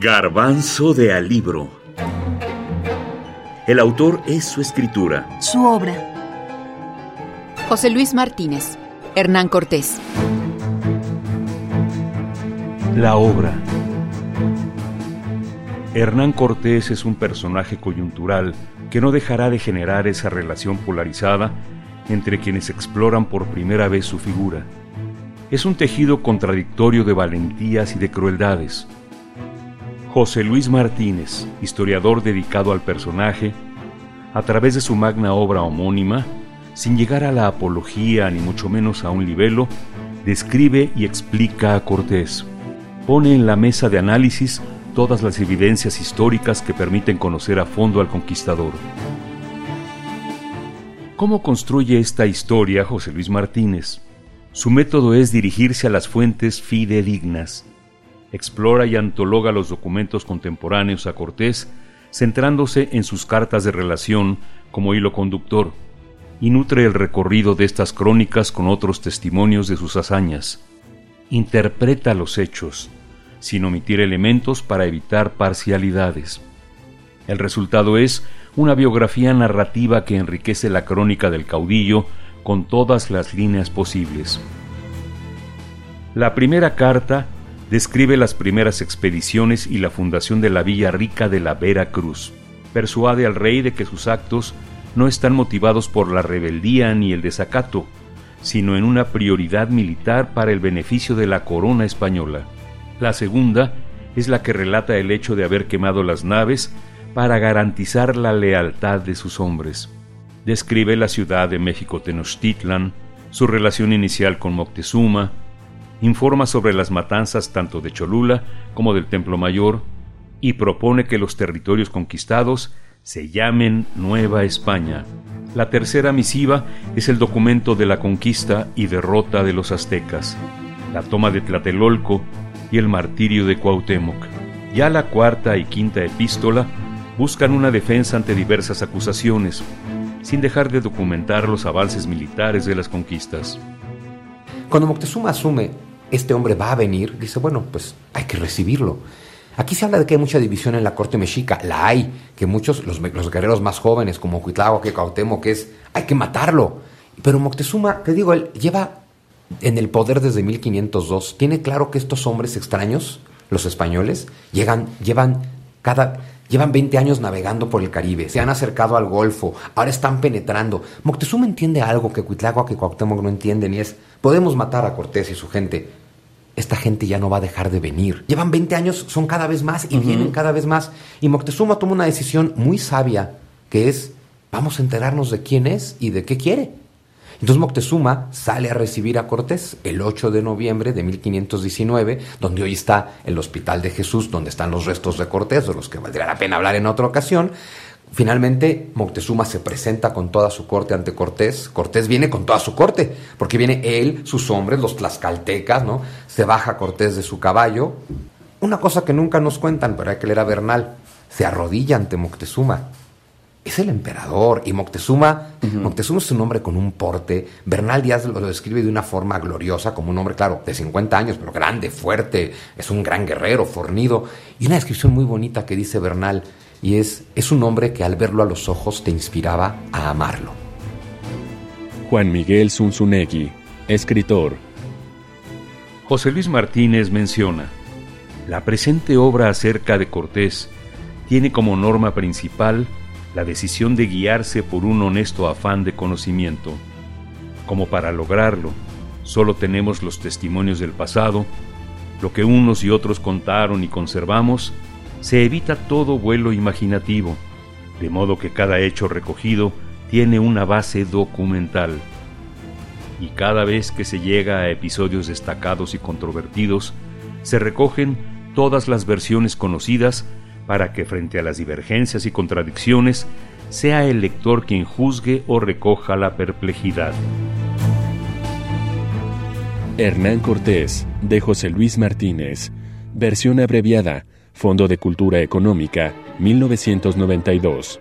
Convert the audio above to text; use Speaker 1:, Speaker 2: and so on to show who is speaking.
Speaker 1: Garbanzo de Alibro. El autor es su escritura.
Speaker 2: Su obra.
Speaker 3: José Luis Martínez. Hernán Cortés.
Speaker 4: La obra. Hernán Cortés es un personaje coyuntural que no dejará de generar esa relación polarizada entre quienes exploran por primera vez su figura. Es un tejido contradictorio de valentías y de crueldades. José Luis Martínez, historiador dedicado al personaje, a través de su magna obra homónima, sin llegar a la apología ni mucho menos a un libelo, describe y explica a Cortés. Pone en la mesa de análisis todas las evidencias históricas que permiten conocer a fondo al conquistador. ¿Cómo construye esta historia José Luis Martínez? Su método es dirigirse a las fuentes fidedignas. Explora y antologa los documentos contemporáneos a Cortés, centrándose en sus cartas de relación como hilo conductor, y nutre el recorrido de estas crónicas con otros testimonios de sus hazañas. Interpreta los hechos, sin omitir elementos para evitar parcialidades. El resultado es una biografía narrativa que enriquece la crónica del caudillo con todas las líneas posibles. La primera carta describe las primeras expediciones y la fundación de la villa rica de la Vera Cruz. Persuade al rey de que sus actos no están motivados por la rebeldía ni el desacato, sino en una prioridad militar para el beneficio de la corona española. La segunda es la que relata el hecho de haber quemado las naves para garantizar la lealtad de sus hombres. Describe la ciudad de México Tenochtitlan, su relación inicial con Moctezuma, informa sobre las matanzas tanto de Cholula como del Templo Mayor y propone que los territorios conquistados se llamen Nueva España. La tercera misiva es el documento de la conquista y derrota de los aztecas, la toma de Tlatelolco y el martirio de Cuauhtémoc. Ya la cuarta y quinta epístola buscan una defensa ante diversas acusaciones, sin dejar de documentar los avances militares de las conquistas.
Speaker 5: Cuando Moctezuma asume, este hombre va a venir, dice, bueno, pues hay que recibirlo. Aquí se habla de que hay mucha división en la corte mexica, la hay, que muchos, los, guerreros más jóvenes, como Cuitláhuac que Cuauhtémoc, que es, hay que matarlo. Pero Moctezuma, te digo, él lleva en el poder desde 1502, tiene claro que estos hombres extraños, los españoles, llegan, llevan cada, llevan 20 años navegando por el Caribe, se han acercado al Golfo, ahora están penetrando. Moctezuma entiende algo que Cuitláhuac y Cuauhtémoc no entienden y es, podemos matar a Cortés y su gente, esta gente ya no va a dejar de venir. Llevan 20 años, son cada vez más y vienen cada vez más. Y Moctezuma toma una decisión muy sabia, que es, vamos a enterarnos de quién es y de qué quiere. Entonces Moctezuma sale a recibir a Cortés el 8 de noviembre de 1519, donde hoy está el Hospital de Jesús, donde están los restos de Cortés, de los que valdría la pena hablar en otra ocasión. Finalmente, Moctezuma se presenta con toda su corte ante Cortés. Cortés viene con toda su corte, porque viene él, sus hombres, los tlaxcaltecas, ¿no? Se baja Cortés de su caballo. Una cosa que nunca nos cuentan, pero hay que leer a Bernal. Se arrodilla ante Moctezuma es el emperador. Y Moctezuma, Moctezuma es un hombre con un porte. Bernal Díaz lo describe de una forma gloriosa, como un hombre, claro, de 50 años, pero grande, fuerte, es un gran guerrero, fornido. Y una descripción muy bonita que dice Bernal, y es, es un hombre que al verlo a los ojos te inspiraba a amarlo.
Speaker 6: Juan Miguel Zunzunegui, escritor.
Speaker 4: José Luis Martínez menciona, la presente obra acerca de Cortés tiene como norma principal la decisión de guiarse por un honesto afán de conocimiento. Como para lograrlo, solo tenemos los testimonios del pasado, lo que unos y otros contaron y conservamos, se evita todo vuelo imaginativo, de modo que cada hecho recogido tiene una base documental. Y cada vez que se llega a episodios destacados y controvertidos, se recogen todas las versiones conocidas para que frente a las divergencias y contradicciones sea el lector quien juzgue o recoja la perplejidad.
Speaker 6: Hernán Cortés, de José Luis Martínez. Versión abreviada. Fondo de Cultura Económica, 1992.